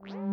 Woo!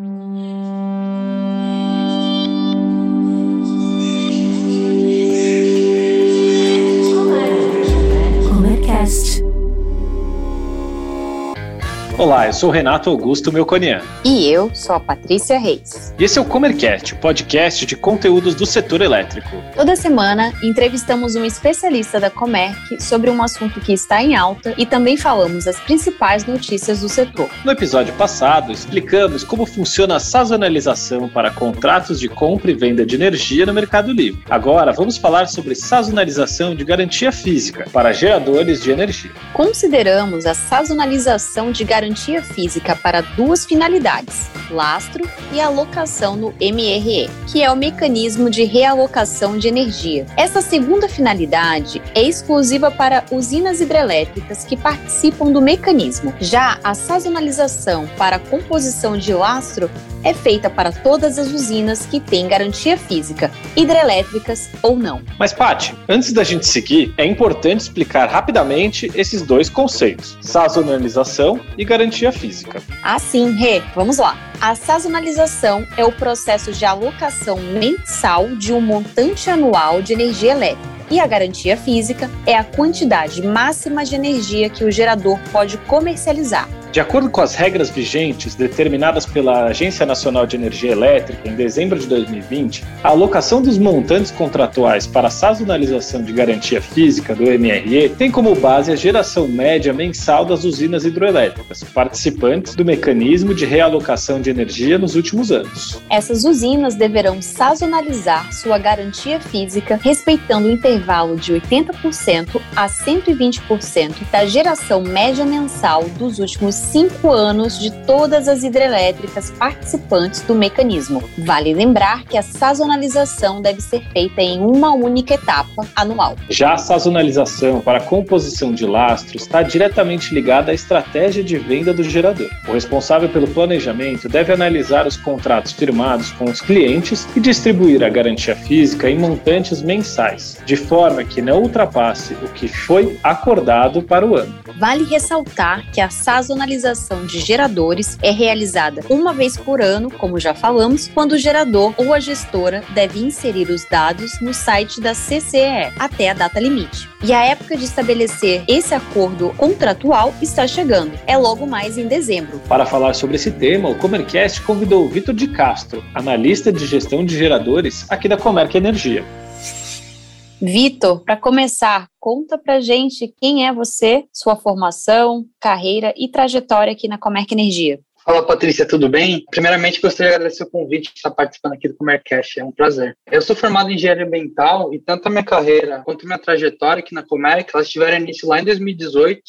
Olá, eu sou o Renato Augusto Melconian. E eu sou a Patrícia Reis. E esse é o Comercast, o podcast de conteúdos do setor elétrico. Toda semana entrevistamos um especialista da Comerc sobre um assunto que está em alta e também falamos as principais notícias do setor. No episódio passado, explicamos como funciona a sazonalização para contratos de compra e venda de energia no Mercado Livre. Agora, vamos falar sobre sazonalização de garantia física para geradores de energia. Consideramos a sazonalização de garantia garantia física para duas finalidades: lastro e alocação no MRE, que é o mecanismo de realocação de energia. Essa segunda finalidade é exclusiva para usinas hidrelétricas que participam do mecanismo. Já a sazonalização para composição de lastro é feita para todas as usinas que têm garantia física, hidrelétricas ou não. Mas, Paty, antes da gente seguir, é importante explicar rapidamente esses dois conceitos: sazonalização e garantia física. Ah, sim, Rê, vamos lá. A sazonalização é o processo de alocação mensal de um montante anual de energia elétrica. E a garantia física é a quantidade máxima de energia que o gerador pode comercializar, de acordo com as regras vigentes determinadas pela Agência Nacional de Energia Elétrica em dezembro de 2020, a alocação dos montantes contratuais para a sazonalização de garantia física do MRE tem como base a geração média mensal das usinas hidroelétricas, participantes do mecanismo de realocação de energia nos últimos anos. Essas usinas deverão sazonalizar sua garantia física respeitando o intervalo de 80% a 120% da geração média mensal dos últimos cinco anos de todas as hidrelétricas participantes do mecanismo. Vale lembrar que a sazonalização deve ser feita em uma única etapa anual. Já a sazonalização para a composição de lastro está diretamente ligada à estratégia de venda do gerador. O responsável pelo planejamento deve analisar os contratos firmados com os clientes e distribuir a garantia física em montantes mensais, de forma que não ultrapasse o que foi acordado para o ano. Vale ressaltar que a sazonalização atualização de geradores é realizada uma vez por ano, como já falamos, quando o gerador ou a gestora deve inserir os dados no site da CCE até a data limite. E a época de estabelecer esse acordo contratual está chegando. É logo mais em dezembro. Para falar sobre esse tema, o Comercast convidou o Vitor de Castro, analista de gestão de geradores aqui da Comerc Energia. Vitor, para começar, conta pra gente quem é você, sua formação, carreira e trajetória aqui na Comerc Energia. Fala Patrícia, tudo bem? Primeiramente, gostaria de agradecer o convite de estar participando aqui do Comercast, é um prazer. Eu sou formado em engenharia ambiental e tanto a minha carreira quanto a minha trajetória aqui na Comerc, elas tiveram início lá em 2018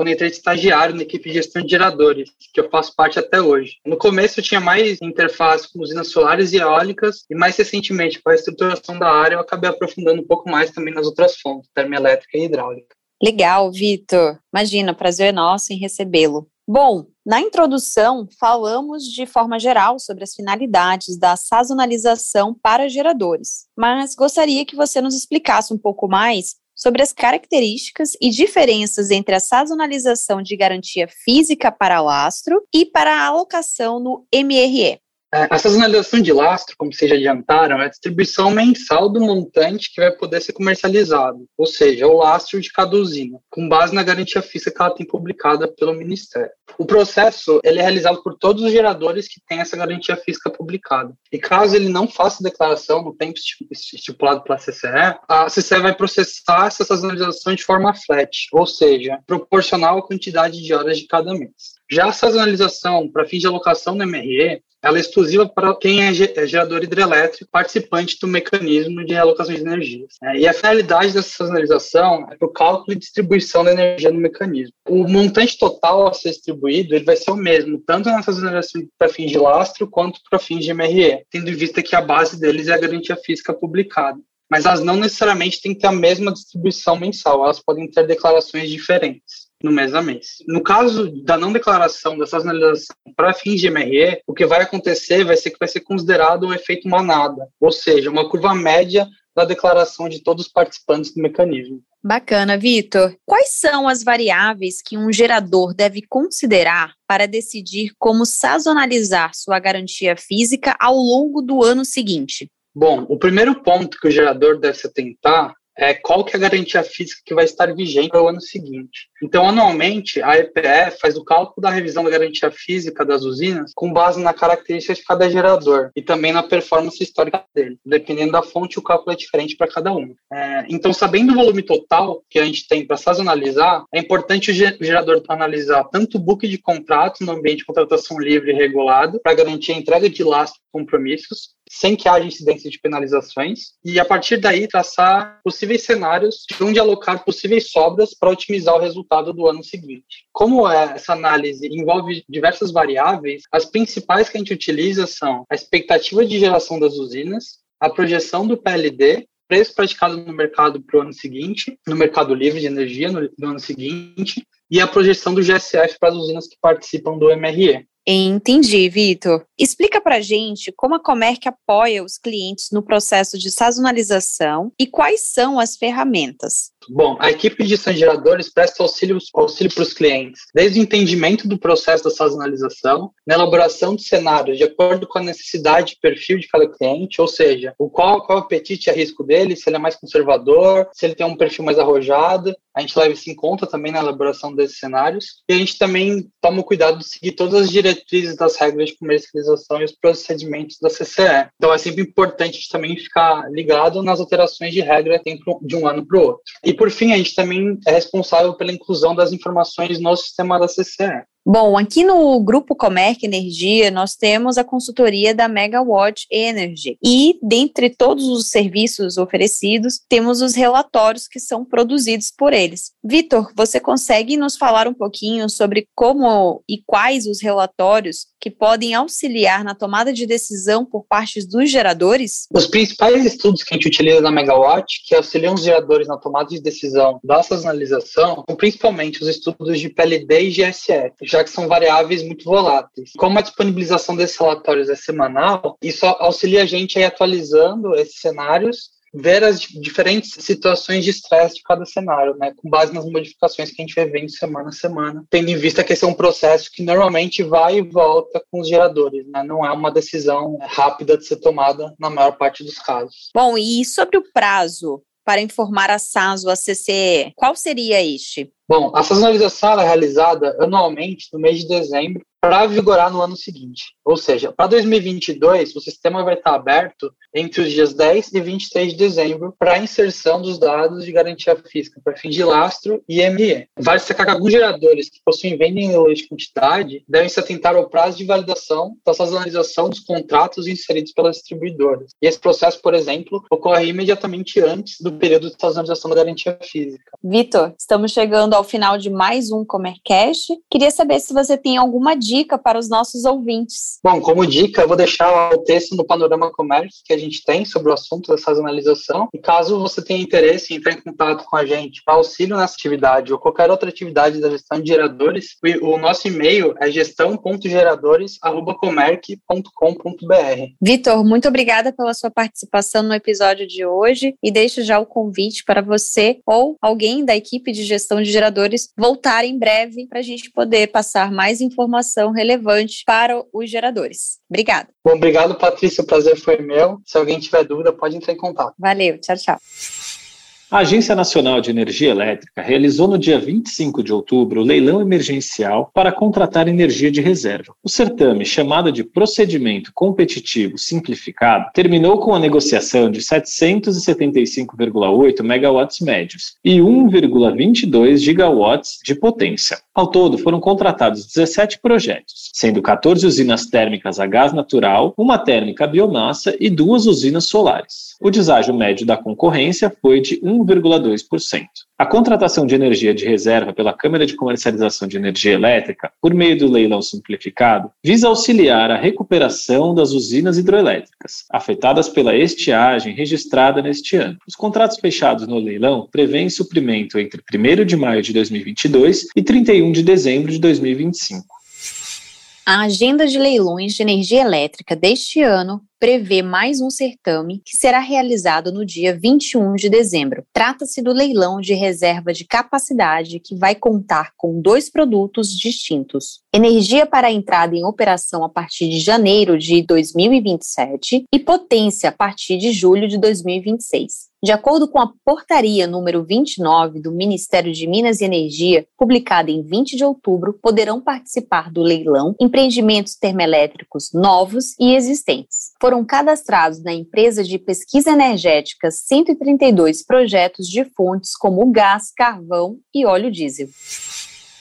quando entrei de estagiário na equipe de gestão de geradores, que eu faço parte até hoje. No começo eu tinha mais interface com usinas solares e eólicas, e mais recentemente, com a estruturação da área, eu acabei aprofundando um pouco mais também nas outras fontes, termoelétrica e hidráulica. Legal, Vitor. Imagina, prazer é nosso em recebê-lo. Bom, na introdução, falamos de forma geral sobre as finalidades da sazonalização para geradores, mas gostaria que você nos explicasse um pouco mais sobre as características e diferenças entre a sazonalização de garantia física para lastro e para a alocação no MRE. É, a sazonalização de lastro, como vocês já adiantaram, é a distribuição mensal do montante que vai poder ser comercializado, ou seja, o lastro de cada usina, com base na garantia física que ela tem publicada pelo Ministério. O processo ele é realizado por todos os geradores que têm essa garantia física publicada. E caso ele não faça declaração no tempo estipulado pela CCE, a CCE vai processar essa sazonalização de forma flat, ou seja, proporcional à quantidade de horas de cada mês. Já a sazonalização para fins de alocação no MRE, ela é exclusiva para quem é, é gerador hidrelétrico participante do mecanismo de realocação de energias. Né? E a finalidade dessa sazonalização é para o cálculo e distribuição da energia no mecanismo. O montante total a ser distribuído ele vai ser o mesmo, tanto na sazonalização para fins de lastro quanto para fins de MRE, tendo em vista que a base deles é a garantia física publicada. Mas elas não necessariamente têm que ter a mesma distribuição mensal, elas podem ter declarações diferentes no mês a mês. No caso da não declaração da sazonalização para fins de MRE, o que vai acontecer vai ser que vai ser considerado um efeito manada, ou seja, uma curva média da declaração de todos os participantes do mecanismo. Bacana, Vitor. Quais são as variáveis que um gerador deve considerar para decidir como sazonalizar sua garantia física ao longo do ano seguinte? Bom, o primeiro ponto que o gerador deve se atentar é, qual que é a garantia física que vai estar vigente para o ano seguinte. Então, anualmente, a EPE faz o cálculo da revisão da garantia física das usinas com base na característica de cada gerador e também na performance histórica dele. Dependendo da fonte, o cálculo é diferente para cada um. É, então, sabendo o volume total que a gente tem para sazonalizar, é importante o gerador analisar tanto o book de contratos no ambiente de contratação livre e regulado, para garantir a entrega de lastro compromissos, sem que haja incidência de penalizações, e a partir daí traçar possíveis cenários de onde alocar possíveis sobras para otimizar o resultado do ano seguinte. Como é, essa análise envolve diversas variáveis, as principais que a gente utiliza são a expectativa de geração das usinas, a projeção do PLD, preço praticado no mercado para o ano seguinte, no mercado livre de energia no, no ano seguinte, e a projeção do GSF para as usinas que participam do MRE. Entendi, Vitor. Explica para gente como a Comerc apoia os clientes no processo de sazonalização e quais são as ferramentas. Bom, a equipe de geradores presta auxílio, auxílio para os clientes, desde o entendimento do processo da sazonalização, na elaboração de cenários de acordo com a necessidade e perfil de cada cliente, ou seja, o qual, qual o apetite e risco dele, se ele é mais conservador, se ele tem um perfil mais arrojado, a gente leva isso em conta também na elaboração desses cenários, e a gente também toma o cuidado de seguir todas as diretrizes das regras de comercialização e os procedimentos da CCE. Então é sempre importante também ficar ligado nas alterações de regra de um ano para o outro. E por fim, a gente também é responsável pela inclusão das informações no sistema da CCE. Bom, aqui no Grupo Comerc Energia, nós temos a consultoria da Megawatt Energy. E, dentre todos os serviços oferecidos, temos os relatórios que são produzidos por eles. Vitor, você consegue nos falar um pouquinho sobre como e quais os relatórios que podem auxiliar na tomada de decisão por parte dos geradores? Os principais estudos que a gente utiliza na Megawatt, que auxiliam os geradores na tomada de decisão da sazonalização, são principalmente os estudos de PLD e GSF, já que são variáveis muito voláteis. Como a disponibilização desses relatórios é semanal, isso auxilia a gente a ir atualizando esses cenários ver as diferentes situações de estresse de cada cenário, né, com base nas modificações que a gente vai vendo semana a semana, tendo em vista que esse é um processo que normalmente vai e volta com os geradores, né, não é uma decisão rápida de ser tomada na maior parte dos casos. Bom, e sobre o prazo para informar a SASO, a CCE, qual seria este? Bom, a sazonalização é realizada anualmente no mês de dezembro para vigorar no ano seguinte. Ou seja, para 2022, o sistema vai estar aberto entre os dias 10 e 23 de dezembro para inserção dos dados de garantia física para fim de lastro e ME. Vale destacar que alguns geradores que possuem venda em leilão de quantidade devem se atentar ao prazo de validação da sazonalização dos contratos inseridos pelas distribuidoras. E esse processo, por exemplo, ocorre imediatamente antes do período de sazonalização da garantia física. Vitor, estamos chegando ao final de mais um Comercast. Queria saber se você tem alguma dica para os nossos ouvintes? Bom, como dica, eu vou deixar o texto no Panorama Comércio que a gente tem sobre o assunto da sazonalização. E caso você tenha interesse em entrar em contato com a gente para auxílio nessa atividade ou qualquer outra atividade da gestão de geradores, o nosso e-mail é gestão.geradores.comerc.com.br. Vitor, muito obrigada pela sua participação no episódio de hoje e deixo já o convite para você ou alguém da equipe de gestão de geradores voltar em breve para a gente poder passar mais informação relevante para os geradores. Obrigada. Bom, obrigado, Patrícia. O prazer foi meu. Se alguém tiver dúvida, pode entrar em contato. Valeu. Tchau, tchau. A Agência Nacional de Energia Elétrica realizou no dia 25 de outubro o leilão emergencial para contratar energia de reserva. O certame, chamado de Procedimento Competitivo Simplificado, terminou com a negociação de 775,8 megawatts médios e 1,22 gigawatts de potência. Ao todo, foram contratados 17 projetos, sendo 14 usinas térmicas a gás natural, uma térmica a biomassa e duas usinas solares. O deságio médio da concorrência foi de 1 1,2%. A contratação de energia de reserva pela Câmara de Comercialização de Energia Elétrica, por meio do leilão simplificado, visa auxiliar a recuperação das usinas hidroelétricas, afetadas pela estiagem registrada neste ano. Os contratos fechados no leilão prevêem suprimento entre 1 de maio de 2022 e 31 de dezembro de 2025. A agenda de leilões de energia elétrica deste ano prevê mais um certame que será realizado no dia 21 de dezembro. Trata-se do leilão de reserva de capacidade que vai contar com dois produtos distintos: energia para entrada em operação a partir de janeiro de 2027 e potência a partir de julho de 2026. De acordo com a portaria número 29 do Ministério de Minas e Energia, publicada em 20 de outubro, poderão participar do leilão empreendimentos termoelétricos novos e existentes. Foram cadastrados na empresa de pesquisa energética 132 projetos de fontes como gás, carvão e óleo diesel.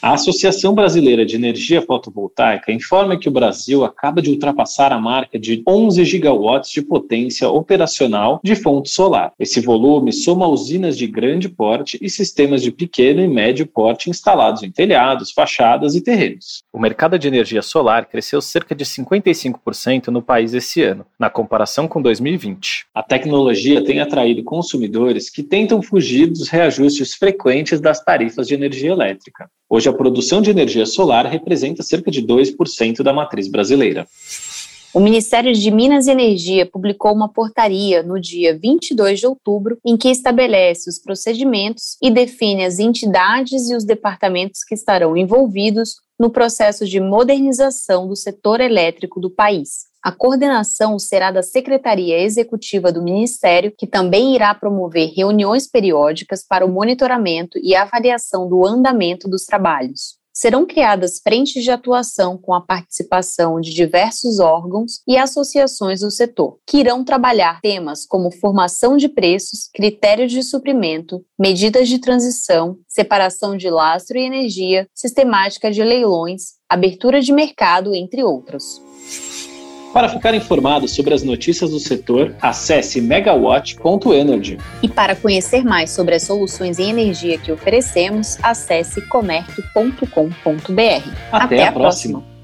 A Associação Brasileira de Energia Fotovoltaica informa que o Brasil acaba de ultrapassar a marca de 11 gigawatts de potência operacional de fonte solar. Esse volume soma usinas de grande porte e sistemas de pequeno e médio porte instalados em telhados, fachadas e terrenos. O mercado de energia solar cresceu cerca de 55% no país esse ano, na comparação com 2020. A tecnologia tem atraído consumidores que tentam fugir dos reajustes frequentes das tarifas de energia elétrica. Hoje, a produção de energia solar representa cerca de 2% da matriz brasileira. O Ministério de Minas e Energia publicou uma portaria no dia 22 de outubro em que estabelece os procedimentos e define as entidades e os departamentos que estarão envolvidos no processo de modernização do setor elétrico do país. A coordenação será da Secretaria Executiva do Ministério, que também irá promover reuniões periódicas para o monitoramento e avaliação do andamento dos trabalhos. Serão criadas frentes de atuação com a participação de diversos órgãos e associações do setor, que irão trabalhar temas como formação de preços, critérios de suprimento, medidas de transição, separação de lastro e energia, sistemática de leilões, abertura de mercado, entre outros. Para ficar informado sobre as notícias do setor, acesse megawatt.energy. E para conhecer mais sobre as soluções em energia que oferecemos, acesse comerc.com.br. Até, Até, a, próxima. próxima.